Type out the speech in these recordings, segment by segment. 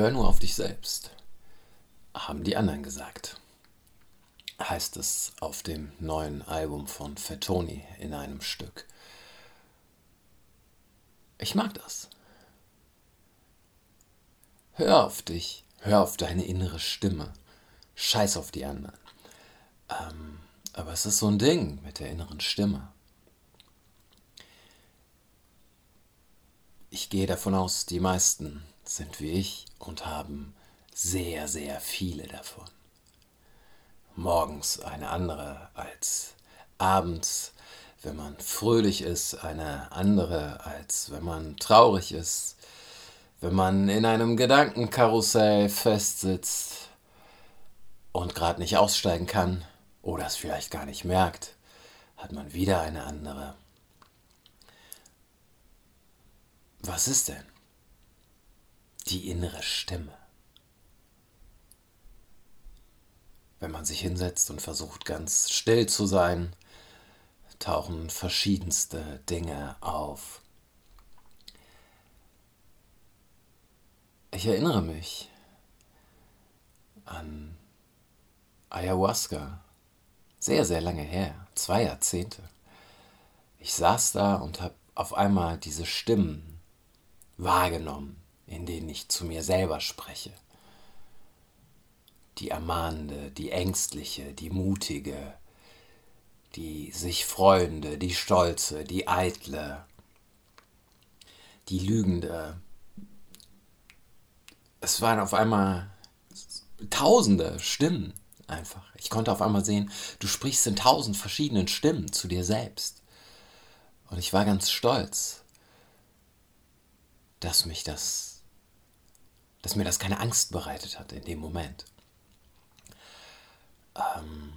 Hör nur auf dich selbst, haben die anderen gesagt. Heißt es auf dem neuen Album von Fettoni in einem Stück. Ich mag das. Hör auf dich, hör auf deine innere Stimme. Scheiß auf die anderen. Ähm, aber es ist so ein Ding mit der inneren Stimme. Ich gehe davon aus, die meisten sind wie ich und haben sehr, sehr viele davon. Morgens eine andere als abends, wenn man fröhlich ist, eine andere als wenn man traurig ist, wenn man in einem Gedankenkarussell festsitzt und gerade nicht aussteigen kann oder es vielleicht gar nicht merkt, hat man wieder eine andere. Was ist denn? Die innere Stimme. Wenn man sich hinsetzt und versucht ganz still zu sein, tauchen verschiedenste Dinge auf. Ich erinnere mich an Ayahuasca. Sehr, sehr lange her, zwei Jahrzehnte. Ich saß da und habe auf einmal diese Stimmen wahrgenommen, in denen ich zu mir selber spreche. Die ermahnende, die ängstliche, die mutige, die sich freuende, die stolze, die eitle, die lügende. Es waren auf einmal tausende Stimmen einfach. Ich konnte auf einmal sehen, du sprichst in tausend verschiedenen Stimmen zu dir selbst. Und ich war ganz stolz, dass mich das, dass mir das keine Angst bereitet hat in dem Moment. Ähm,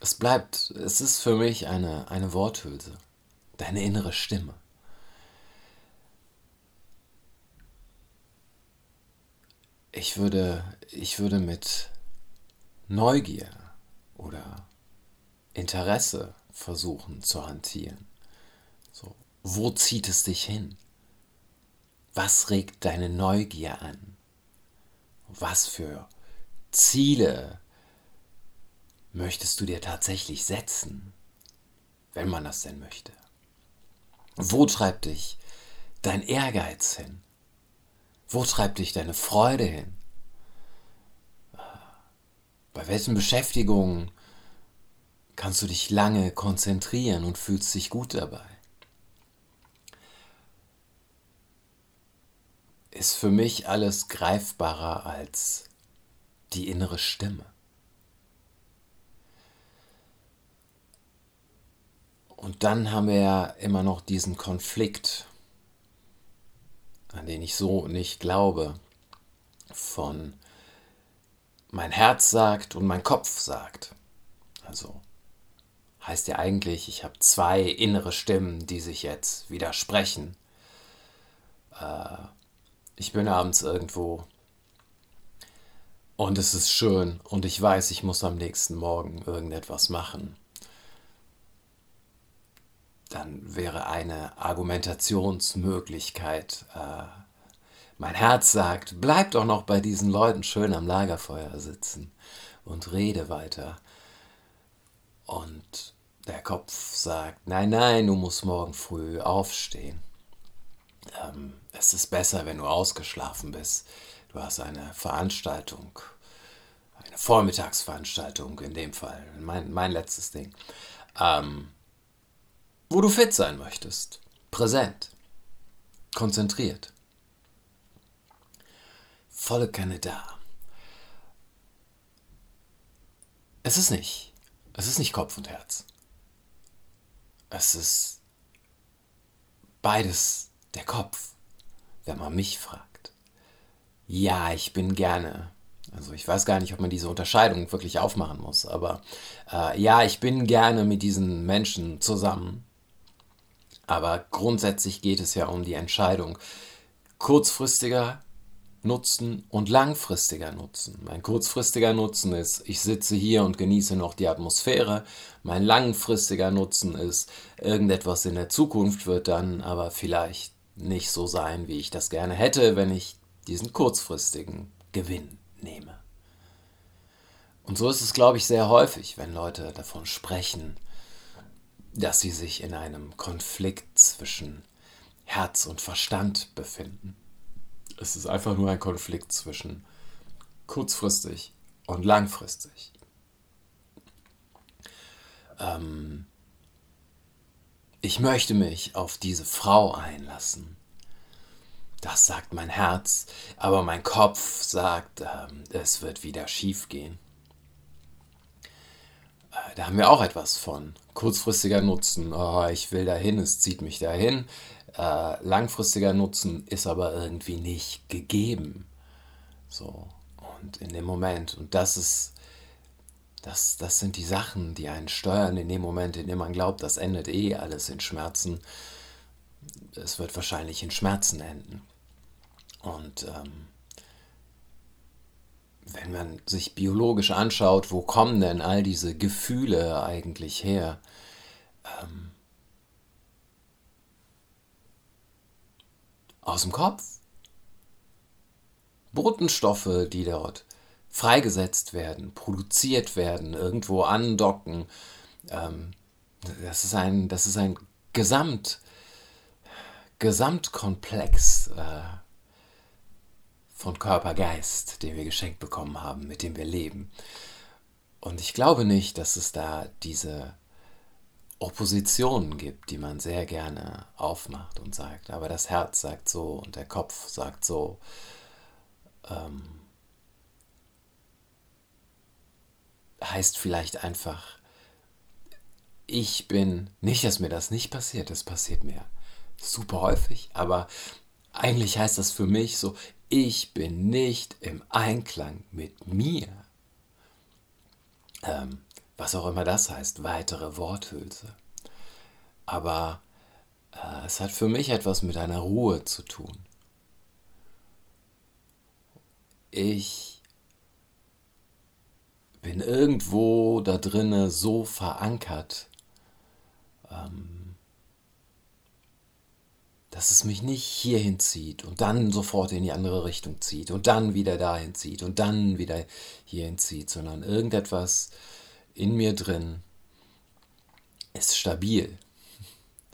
es bleibt, es ist für mich eine, eine Worthülse, deine innere Stimme. Ich würde, ich würde mit Neugier oder Interesse versuchen zu hantieren. So, wo zieht es dich hin? Was regt deine Neugier an? Was für Ziele möchtest du dir tatsächlich setzen, wenn man das denn möchte? Wo treibt dich dein Ehrgeiz hin? Wo treibt dich deine Freude hin? Bei welchen Beschäftigungen kannst du dich lange konzentrieren und fühlst dich gut dabei? Ist für mich alles greifbarer als die innere Stimme. Und dann haben wir ja immer noch diesen Konflikt, an den ich so nicht glaube, von mein Herz sagt und mein Kopf sagt. Also heißt ja eigentlich, ich habe zwei innere Stimmen, die sich jetzt widersprechen. Äh, ich bin abends irgendwo und es ist schön und ich weiß, ich muss am nächsten Morgen irgendetwas machen dann wäre eine Argumentationsmöglichkeit, äh, mein Herz sagt, bleib doch noch bei diesen Leuten schön am Lagerfeuer sitzen und rede weiter. Und der Kopf sagt, nein, nein, du musst morgen früh aufstehen. Ähm, es ist besser, wenn du ausgeschlafen bist. Du hast eine Veranstaltung, eine Vormittagsveranstaltung in dem Fall, mein, mein letztes Ding. Ähm, wo du fit sein möchtest. Präsent. Konzentriert. Volle Kanne da. Es ist nicht. Es ist nicht Kopf und Herz. Es ist beides der Kopf, wenn man mich fragt. Ja, ich bin gerne. Also ich weiß gar nicht, ob man diese Unterscheidung wirklich aufmachen muss, aber äh, ja, ich bin gerne mit diesen Menschen zusammen, aber grundsätzlich geht es ja um die Entscheidung kurzfristiger Nutzen und langfristiger Nutzen. Mein kurzfristiger Nutzen ist, ich sitze hier und genieße noch die Atmosphäre. Mein langfristiger Nutzen ist, irgendetwas in der Zukunft wird dann aber vielleicht nicht so sein, wie ich das gerne hätte, wenn ich diesen kurzfristigen Gewinn nehme. Und so ist es, glaube ich, sehr häufig, wenn Leute davon sprechen, dass sie sich in einem Konflikt zwischen Herz und Verstand befinden. Es ist einfach nur ein Konflikt zwischen kurzfristig und langfristig. Ähm, ich möchte mich auf diese Frau einlassen. Das sagt mein Herz, aber mein Kopf sagt, ähm, es wird wieder schief gehen. Äh, da haben wir auch etwas von. Kurzfristiger Nutzen, oh, ich will dahin, es zieht mich dahin. Äh, langfristiger Nutzen ist aber irgendwie nicht gegeben. So, und in dem Moment, und das ist das, das sind die Sachen, die einen steuern in dem Moment, in dem man glaubt, das endet eh alles in Schmerzen. Es wird wahrscheinlich in Schmerzen enden. Und ähm, wenn man sich biologisch anschaut, wo kommen denn all diese Gefühle eigentlich her? Ähm, aus dem Kopf. Botenstoffe, die dort freigesetzt werden, produziert werden, irgendwo andocken. Ähm, das ist ein, das ist ein Gesamt, Gesamtkomplex äh, von Körper, Geist, den wir geschenkt bekommen haben, mit dem wir leben. Und ich glaube nicht, dass es da diese Oppositionen gibt, die man sehr gerne aufmacht und sagt, aber das Herz sagt so und der Kopf sagt so. Ähm, heißt vielleicht einfach, ich bin, nicht, dass mir das nicht passiert, das passiert mir super häufig, aber eigentlich heißt das für mich so, ich bin nicht im Einklang mit mir. Ähm, was auch immer das heißt, weitere Worthülse. Aber äh, es hat für mich etwas mit einer Ruhe zu tun. Ich bin irgendwo da drinne so verankert, ähm, dass es mich nicht hierhin zieht und dann sofort in die andere Richtung zieht und dann wieder dahin zieht und dann wieder hierhin zieht, sondern irgendetwas in mir drin ist stabil,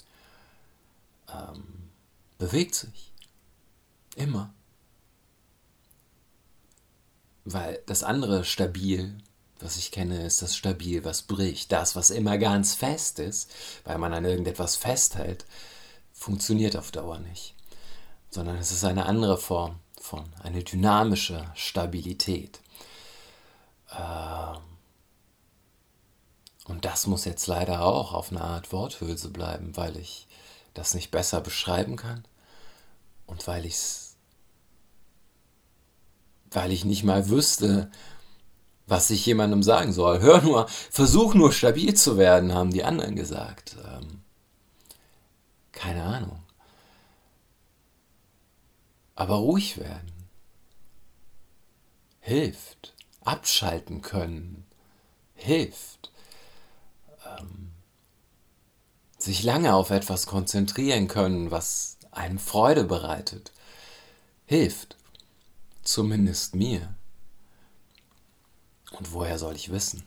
ähm, bewegt sich, immer. Weil das andere stabil was ich kenne, ist das stabil, was bricht. Das, was immer ganz fest ist, weil man an irgendetwas festhält, funktioniert auf Dauer nicht. Sondern es ist eine andere Form von, eine dynamische Stabilität. Ähm, und das muss jetzt leider auch auf eine Art Worthülse bleiben, weil ich das nicht besser beschreiben kann und weil ich weil ich nicht mal wüsste, was ich jemandem sagen soll. Hör nur, versuch nur stabil zu werden, haben die anderen gesagt. Ähm, keine Ahnung. Aber ruhig werden hilft. Abschalten können hilft. Ähm, sich lange auf etwas konzentrieren können, was einem Freude bereitet, hilft. Zumindest mir. Und woher soll ich wissen?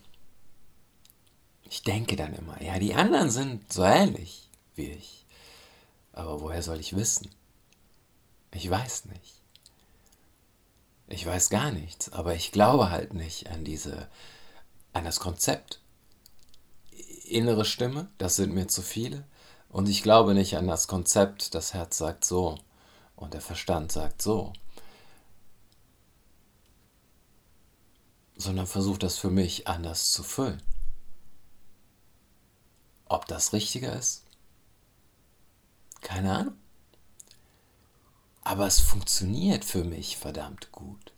Ich denke dann immer, ja, die anderen sind so ähnlich wie ich. Aber woher soll ich wissen? Ich weiß nicht. Ich weiß gar nichts, aber ich glaube halt nicht an diese, an das Konzept. Innere Stimme, das sind mir zu viele. Und ich glaube nicht an das Konzept, das Herz sagt so und der Verstand sagt so. Sondern versuche das für mich anders zu füllen. Ob das richtiger ist? Keine Ahnung. Aber es funktioniert für mich verdammt gut.